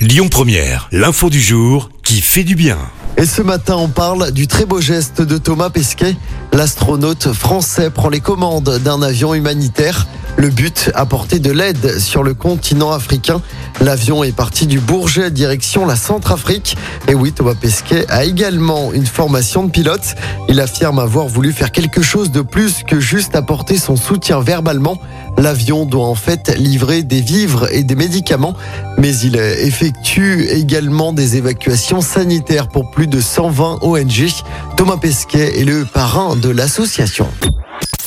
Lyon Première, l'info du jour qui fait du bien. Et ce matin, on parle du très beau geste de Thomas Pesquet. L'astronaute français prend les commandes d'un avion humanitaire. Le but, apporter de l'aide sur le continent africain. L'avion est parti du Bourget direction la Centrafrique. Et oui, Thomas Pesquet a également une formation de pilote. Il affirme avoir voulu faire quelque chose de plus que juste apporter son soutien verbalement. L'avion doit en fait livrer des vivres et des médicaments, mais il effectue également des évacuations sanitaires pour plus de 120 ONG. Thomas Pesquet est le parrain de l'association.